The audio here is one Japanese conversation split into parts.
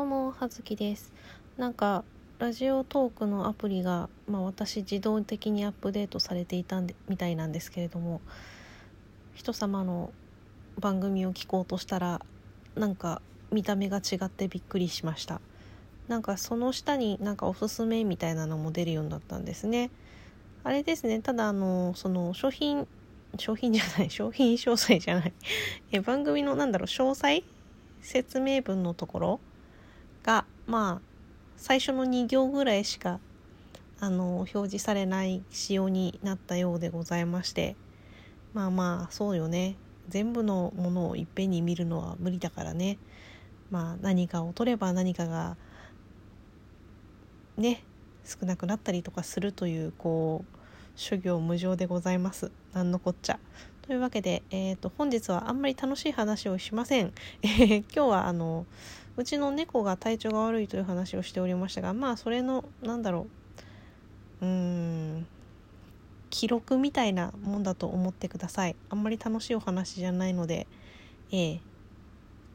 どうもはずきです。なんかラジオトークのアプリが、まあ、私自動的にアップデートされていたんでみたいなんですけれども人様の番組を聞こうとしたらなんか見た目が違ってびっくりしました。なんかその下になんかおすすめみたいなのも出るようになったんですね。あれですね。ただあのその商品商品じゃない 商品詳細じゃない。え番組のなんだろう詳細？説明文のところ？がまあ最初の2行ぐらいしかあの表示されない仕様になったようでございましてまあまあそうよね。全部のものをいっぺんに見るのは無理だからね。まあ何かを取れば何かがね少なくなったりとかするというこう諸行無常でございます。なんのこっちゃ。というわけで、えーと、本日はあんまり楽しい話をしません。え、今日はあのうちの猫が体調が悪いという話をしておりましたがまあそれのなんだろううーん記録みたいなもんだと思ってください。あんまり楽しいお話じゃないので、えー、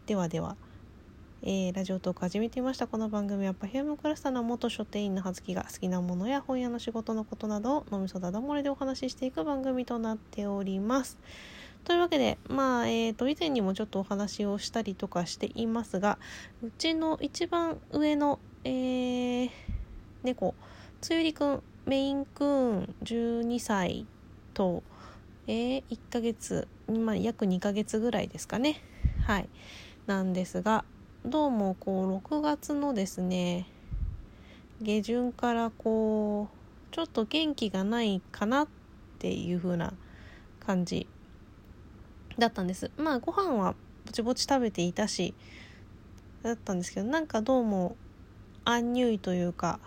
ではでは。えー、ラジオトーク始めてみました。この番組はパフュームクラスターの元書店員の葉月が好きなものや本屋の仕事のことなどを飲みそだだ漏れでお話ししていく番組となっております。というわけでまあえーと以前にもちょっとお話をしたりとかしていますがうちの一番上の、えー、猫つゆりくんメインクーン12歳とえー、1ヶ月、まあ、約2ヶ月ぐらいですかね。はい。なんですがどうもこう6月のですね下旬からこうちょっと元気がないかなっていう風な感じだったんです。まあご飯はぼちぼち食べていたしだったんですけどなんかどうもアンニュイというか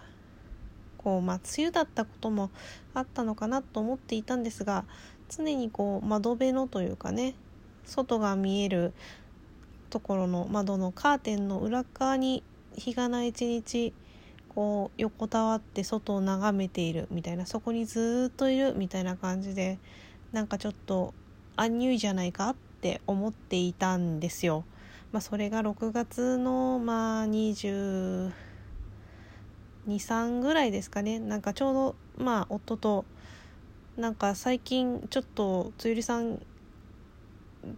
こうまあ梅雨だったこともあったのかなと思っていたんですが常にこう窓辺のというかね外が見えるところの窓のカーテンの裏側に日がな一日こう横たわって外を眺めているみたいなそこにずっといるみたいな感じでなんかちょっとアンニュイじゃないかって思っていたんですよ。まあ、それが6月のまあ2 23ぐらいですかねなんかちょうどまあ夫となんか最近ちょっとつゆりさん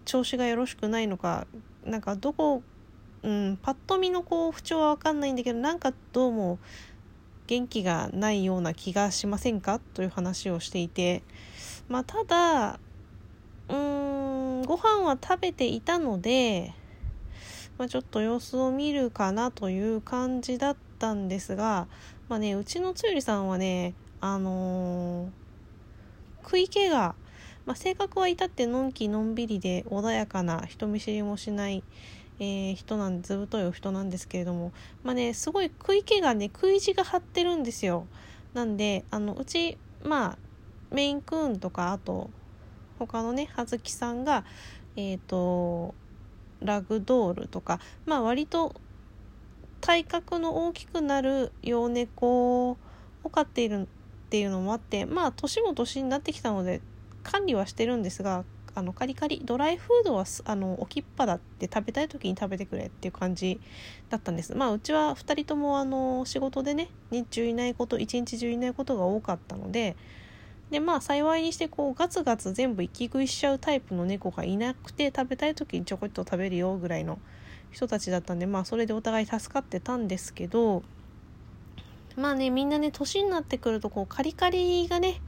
調子がよろしくないのかなんかどこ、うん、パッと見のこう不調は分かんないんだけどなんかどうも元気がないような気がしませんか？という話をしていて。まあただうーんご飯は食べていたので、まあ、ちょっと様子を見るかなという感じだったんですがまあねうちのつゆりさんはねあのー、食い気がまあ、性格は至ってのんきのんびりで穏やかな人見知りもしない、えー、人なんずぶといお人なんですけれどもまあねすごい食い気がね食い地が張ってるんですよ。なんであのうちまあメインクーンとかあと他のね葉月さんがえっ、ー、とラグドールとかまあ割と体格の大きくなる幼猫を飼っているっていうのもあってまあ年も年になってきたので管理はしてるんですがあのカリカリドライフードはあの置きっぱだって食べたい時に食べてくれっていう感じだったんです。まあうちは2人ともあの仕事でね日中いないこと一日中いないことが多かったのででまあ幸いにしてこうガツガツ全部一気食いしちゃうタイプの猫がいなくて食べたい時にちょこっと食べるよぐらいの人たちだったんでまあそれでお互い助かってたんですけどまあねみんなね年になってくるとこうカリカリがね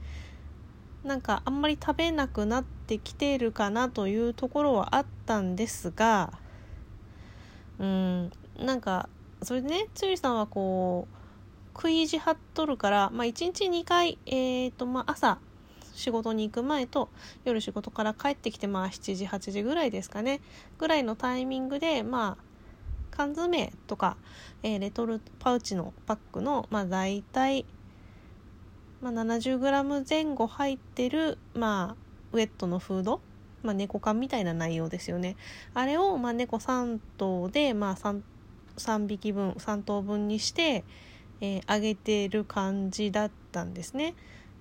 なんかあんまり食べなくなってきているかなというところはあったんですがうんなんかそれでねつゆりさんはこう食い意地張っとるから、まあ、1日2回、えーとまあ、朝仕事に行く前と夜仕事から帰ってきてまあ7時8時ぐらいですかねぐらいのタイミングでまあ缶詰とか、えー、レトルトパウチのパックのまあ大体まあ、70g 前後入ってる、まあ、ウェットのフード、まあ、猫缶みたいな内容ですよね。あれを、まあ、猫3頭で、まあ3、3, 匹分3頭分にして、えー、あげてる感じだったんですね。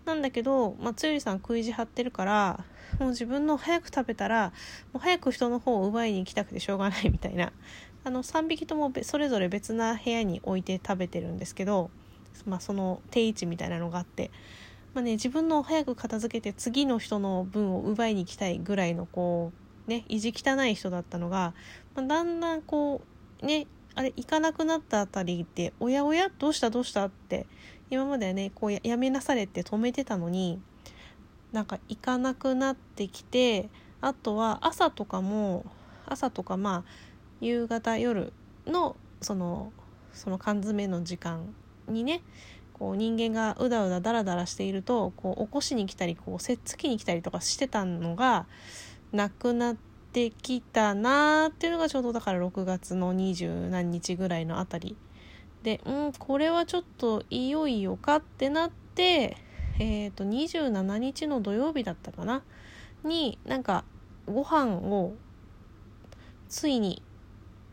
なんだけど、まあ、つゆりさん食い地張ってるからもう自分の早く食べたらもう早く人の方を奪いに行きたくてしょうがないみたいな。あの3匹ともそれぞれ別な部屋に置いて食べてるんですけど、まあ、その定位置みたいなのがあって、まあね、自分の早く片付けて次の人の分を奪いに行きたいぐらいのこうね意地汚い人だったのが、まあ、だんだんこうねあれ行かなくなったあたりで「おやおやどうしたどうした?」って今まではねこうやめなされて止めてたのになんか行かなくなってきてあとは朝とかも朝とかまあ夕方夜のそのその缶詰の時間にねこう人間がうだうだだらだらしているとこう起こしに来たりこうせっつきに来たりとかしてたのがなくなってきたなーっていうのがちょうどだから6月の二十何日ぐらいのあたり。でうんこれはちょっといよいよかってなってえっ、ー、と27日の土曜日だったかな？になんかご飯をついに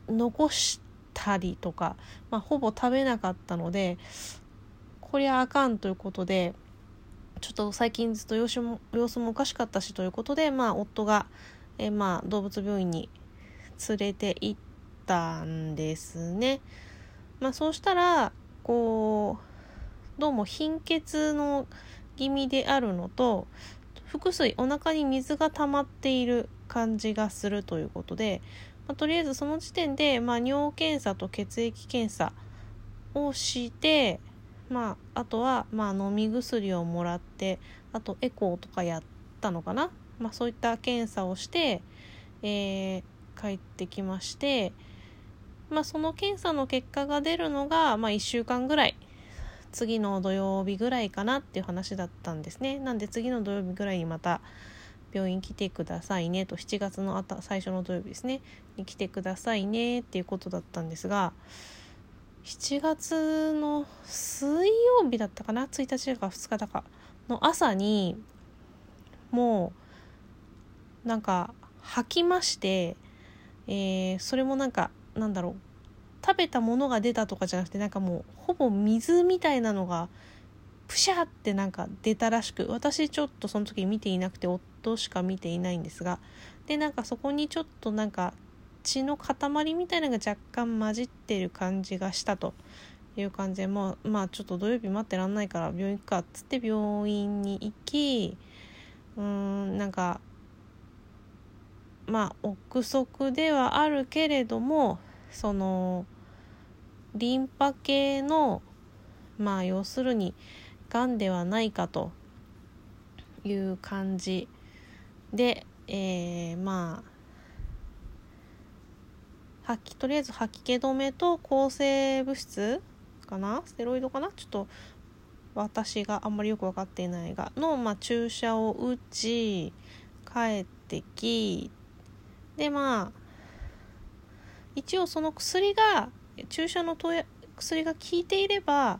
残したりとか、まあ、ほぼ食べなかったのでこりゃあかんということでちょっと最近ずっと様子も様子もおかしかったしということで、まあ、夫が、えまあ、動物病院に連れて行ったんですね。まあ、そうしたらこうどうも貧血の気味であるのと腹水お腹に水が溜まっている感じがするということで、まあ、とりあえずその時点で、まあ、尿検査と血液検査をして、まあ、あとは、まあ、飲み薬をもらってあとエコーとかやったのかな、まあ、そういった検査をして、えー、帰ってきまして、まあ、その検査の結果が出るのが、まあ、1週間ぐらい。次の土曜日ぐらいかなっていう話だったんですね。なんで次の土曜日ぐらいにまた病院来てくださいね。と7月のあた最初の土曜日ですね。に来てくださいねっていうことだったんですが7月の水曜日だったかな？1日だか2日だかの朝にもうなんか吐きまして、えー、それもなんかなんだろう。食べたものが出たとかじゃなくてなんかもうほぼ水みたいなのがプシャってなんか出たらしく私ちょっとその時見ていなくて夫としか見ていないんですがでなんかそこにちょっとなんか血の塊みたいなのが若干混じってる感じがしたという感じでまあまあちょっと土曜日待ってらんないから病院行くかっつって病院に行きうーんなんかまあ憶測ではあるけれどもそのリンパ系のまあ要するにがんではないかという感じで、えー、まあ吐きとりあえず吐き気止めと抗生物質かな？ステロイドかな？ちょっと私があんまりよく分かっていないがの、まあ、注射を打ち帰ってきでまあ一応その薬が注射の薬が効いていれば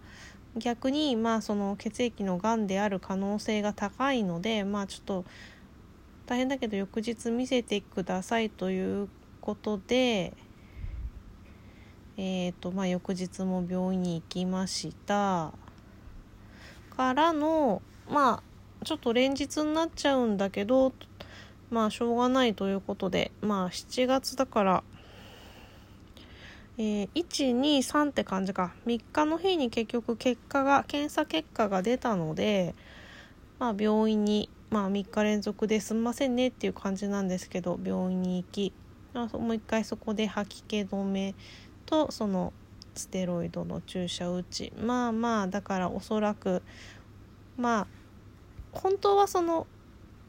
逆にまあその血液のがんである可能性が高いのでまあちょっと大変だけど翌日見せてくださいということでえーとまあ、翌日も病院に行きました。からのまあちょっと連日になっちゃうんだけどまあしょうがないということでまあ7月だからえー、123って感じか。3日の日に結局結果が検査結果が出たので、まあ、病院に、まあ、3日連続ですんませんねっていう感じなんですけど病院に行き、あ、もう一回そこで吐き気止めとそのステロイドの注射打ち。まあまあだからおそらくまあ本当はその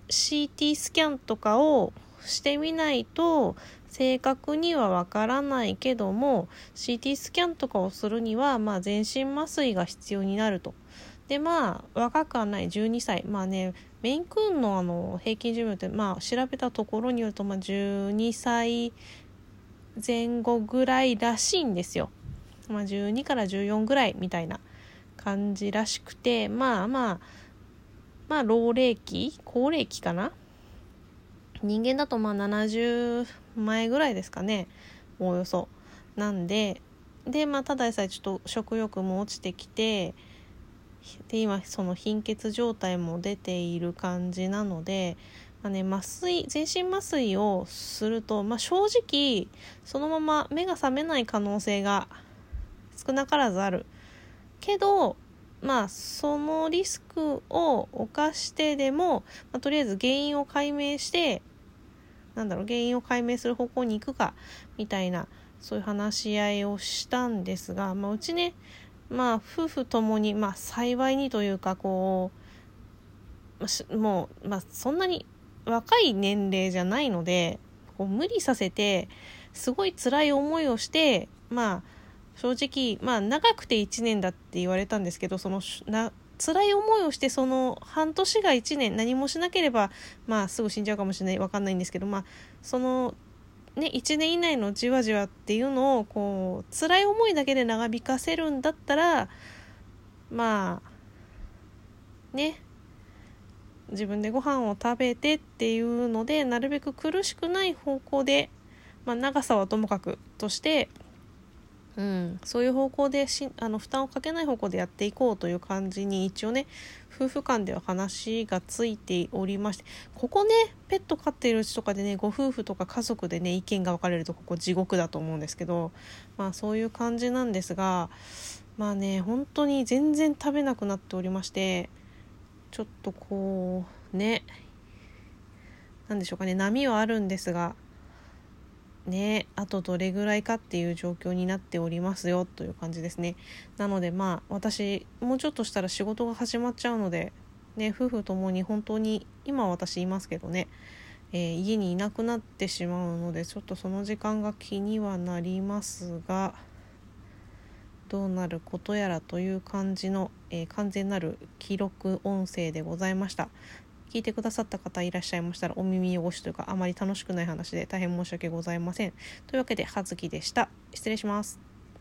CT スキャンとかをしてみないと正確にはわからないけども CT スキャンとかをするには、まあ、全身麻酔が必要になると。でまあ若くはない。12歳。まあねメインクーンのあの平均寿命ってまあ調べたところによると、まあ、12歳前後ぐらいらしいんですよ。まあ、12から14ぐらいみたいな感じらしくてまあまあまあ老齢期高齢期かな？人間だとまあ70前ぐらいですかね。おおよそ。なんででまあただでさえちょっと食欲も落ちてきてで今その貧血状態も出ている感じなのでまあね、麻酔全身麻酔をすると、まあ、正直そのまま目が覚めない可能性が少なからずある。けどまあそのリスクを冒してでも、まあ、とりあえず原因を解明してなんだろう原因を解明する方向に行くかみたいなそういう話し合いをしたんですが、まあ、うちねまあ夫婦ともに、まあ、幸いにというかこうもう、まあ、そんなに若い年齢じゃないのでこう無理させてすごい辛い思いをしてまあ正直まあ長くて1年だって言われたんですけどそのな辛い思いをしてその半年が1年何もしなければまあすぐ死んじゃうかもしれない分かんないんですけどまあそのね1年以内のじわじわっていうのをこう辛い思いだけで長引かせるんだったらまあね自分でご飯を食べてっていうのでなるべく苦しくない方向で、まあ、長さはともかくとして、うん、そういう方向でしあの負担をかけない方向でやっていこうという感じに一応ね夫婦間では話がついておりましてここねペット飼っているうちとかでねご夫婦とか家族でね意見が分かれるとここ地獄だと思うんですけどまあそういう感じなんですがまあね本当に全然食べなくなっておりましてちょっとこうね何でしょうかね波はあるんですがねあとどれぐらいかっていう状況になっておりますよという感じですねなのでまあ私もうちょっとしたら仕事が始まっちゃうのでね夫婦ともに本当に今私いますけどね、えー、家にいなくなってしまうのでちょっとその時間が気にはなりますがどうなることやらという感じの、えー、完全なる記録音声でございました。聞いてくださった方いらっしゃいましたらお耳汚しというかあまり楽しくない話で大変申し訳ございません。というわけで葉月でした。失礼します。